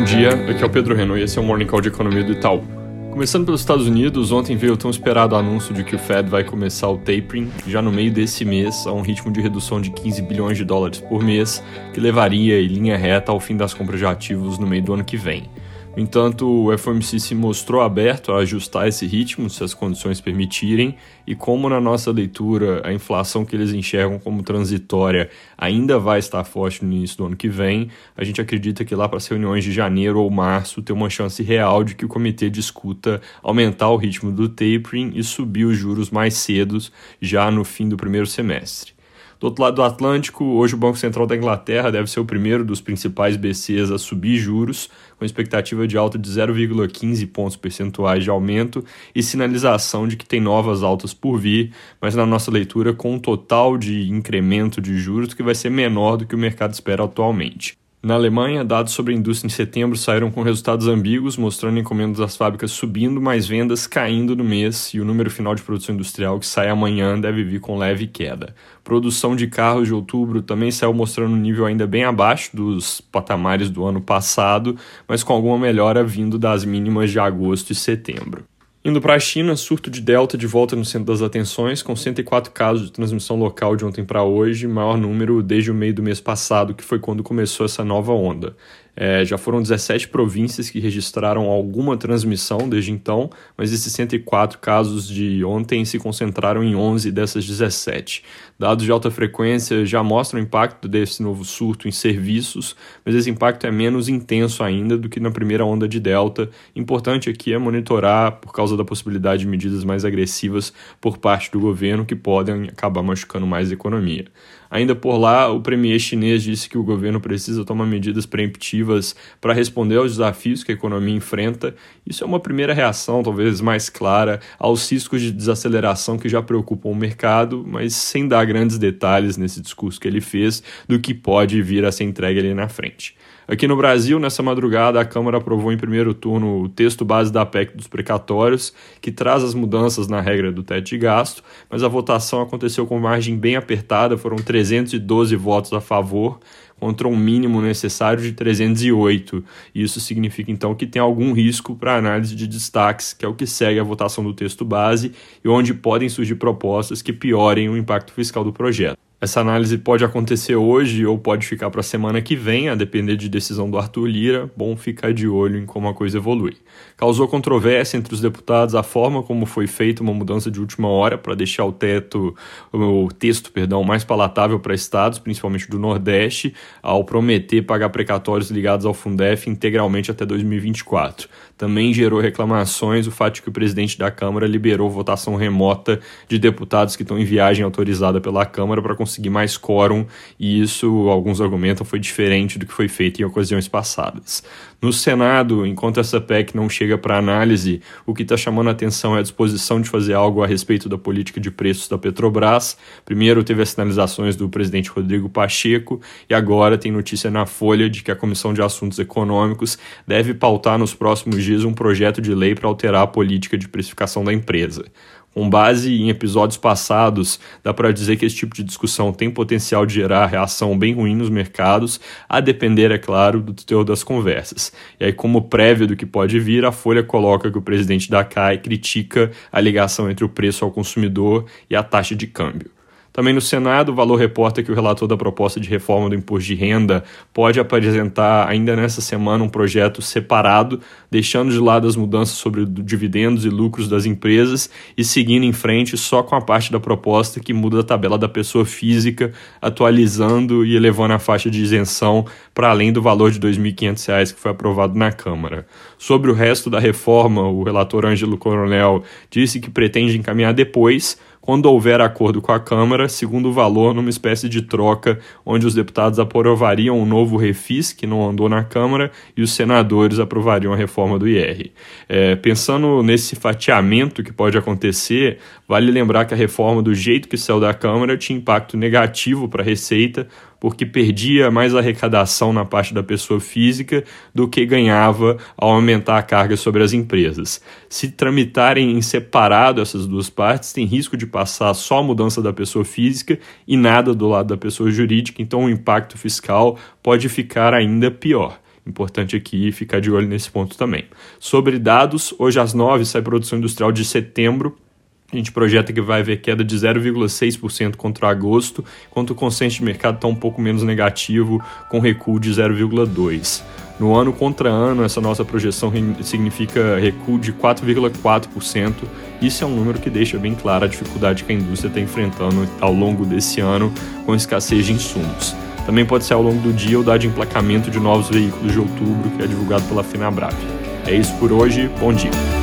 Bom dia, aqui é o Pedro Renault e esse é o Morning Call de Economia do Itaú. Começando pelos Estados Unidos, ontem veio o tão esperado anúncio de que o Fed vai começar o tapering já no meio desse mês a um ritmo de redução de 15 bilhões de dólares por mês, que levaria em linha reta ao fim das compras de ativos no meio do ano que vem. No entanto, o FOMC se mostrou aberto a ajustar esse ritmo se as condições permitirem, e como na nossa leitura a inflação que eles enxergam como transitória ainda vai estar forte no início do ano que vem, a gente acredita que lá para as reuniões de janeiro ou março tem uma chance real de que o comitê discuta aumentar o ritmo do tapering e subir os juros mais cedos já no fim do primeiro semestre. Do outro lado do Atlântico, hoje o Banco Central da Inglaterra deve ser o primeiro dos principais BCs a subir juros, com expectativa de alta de 0,15 pontos percentuais de aumento e sinalização de que tem novas altas por vir, mas na nossa leitura com um total de incremento de juros que vai ser menor do que o mercado espera atualmente. Na Alemanha, dados sobre a indústria em setembro saíram com resultados ambíguos, mostrando encomendas das fábricas subindo, mas vendas caindo no mês, e o número final de produção industrial que sai amanhã deve vir com leve queda. Produção de carros de outubro também saiu mostrando um nível ainda bem abaixo dos patamares do ano passado, mas com alguma melhora vindo das mínimas de agosto e setembro. Indo para a China, surto de Delta de volta no centro das atenções, com 104 casos de transmissão local de ontem para hoje, maior número desde o meio do mês passado, que foi quando começou essa nova onda. É, já foram 17 províncias que registraram alguma transmissão desde então, mas esses 104 casos de ontem se concentraram em 11 dessas 17. Dados de alta frequência já mostram o impacto desse novo surto em serviços, mas esse impacto é menos intenso ainda do que na primeira onda de Delta. Importante aqui é monitorar por causa da possibilidade de medidas mais agressivas por parte do governo que podem acabar machucando mais a economia. Ainda por lá, o premier chinês disse que o governo precisa tomar medidas preemptivas para responder aos desafios que a economia enfrenta. Isso é uma primeira reação, talvez mais clara, aos riscos de desaceleração que já preocupam o mercado, mas sem dar grandes detalhes nesse discurso que ele fez do que pode vir a ser entregue ali na frente. Aqui no Brasil, nessa madrugada, a Câmara aprovou em primeiro turno o texto base da PEC dos precatórios, que traz as mudanças na regra do teto de gasto, mas a votação aconteceu com margem bem apertada, foram 312 votos a favor, contra um mínimo necessário de 308. Isso significa então que tem algum risco para análise de destaques, que é o que segue a votação do texto base e onde podem surgir propostas que piorem o impacto fiscal do projeto. Essa análise pode acontecer hoje ou pode ficar para a semana que vem, a depender de decisão do Arthur Lira. Bom ficar de olho em como a coisa evolui. Causou controvérsia entre os deputados a forma como foi feita uma mudança de última hora para deixar o teto, o texto, perdão, mais palatável para estados, principalmente do Nordeste, ao prometer pagar precatórios ligados ao Fundef integralmente até 2024. Também gerou reclamações o fato de que o presidente da Câmara liberou votação remota de deputados que estão em viagem autorizada pela Câmara para conseguir mais quórum, e isso, alguns argumentam, foi diferente do que foi feito em ocasiões passadas. No Senado, enquanto essa PEC não chega para análise, o que está chamando a atenção é a disposição de fazer algo a respeito da política de preços da Petrobras. Primeiro teve as sinalizações do presidente Rodrigo Pacheco e agora tem notícia na Folha de que a Comissão de Assuntos Econômicos deve pautar nos próximos dias um projeto de lei para alterar a política de precificação da empresa. Com base em episódios passados, dá para dizer que esse tipo de discussão tem potencial de gerar reação bem ruim nos mercados, a depender, é claro, do teor das conversas. E aí, como prévia do que pode vir, a Folha coloca que o presidente da CAI critica a ligação entre o preço ao consumidor e a taxa de câmbio. Também no Senado, o Valor reporta que o relator da proposta de reforma do imposto de renda pode apresentar ainda nessa semana um projeto separado, deixando de lado as mudanças sobre dividendos e lucros das empresas e seguindo em frente só com a parte da proposta que muda a tabela da pessoa física, atualizando e elevando a faixa de isenção para além do valor de R$ 2.500 que foi aprovado na Câmara. Sobre o resto da reforma, o relator Ângelo Coronel disse que pretende encaminhar depois quando houver acordo com a Câmara, segundo o valor, numa espécie de troca, onde os deputados aprovariam um novo refis, que não andou na Câmara, e os senadores aprovariam a reforma do IR. É, pensando nesse fatiamento que pode acontecer, vale lembrar que a reforma, do jeito que saiu da Câmara, tinha impacto negativo para a Receita, porque perdia mais arrecadação na parte da pessoa física do que ganhava ao aumentar a carga sobre as empresas. Se tramitarem em separado essas duas partes, tem risco de passar só a mudança da pessoa física e nada do lado da pessoa jurídica, então o impacto fiscal pode ficar ainda pior. Importante aqui ficar de olho nesse ponto também. Sobre dados, hoje às 9 sai produção industrial de setembro. A gente projeta que vai haver queda de 0,6% contra agosto, enquanto o consenso de mercado está um pouco menos negativo, com recuo de 0,2%. No ano contra ano, essa nossa projeção significa recuo de 4,4%. Isso é um número que deixa bem clara a dificuldade que a indústria está enfrentando ao longo desse ano com escassez de insumos. Também pode ser ao longo do dia o dado de emplacamento de novos veículos de outubro, que é divulgado pela FinaBrave. É isso por hoje, bom dia.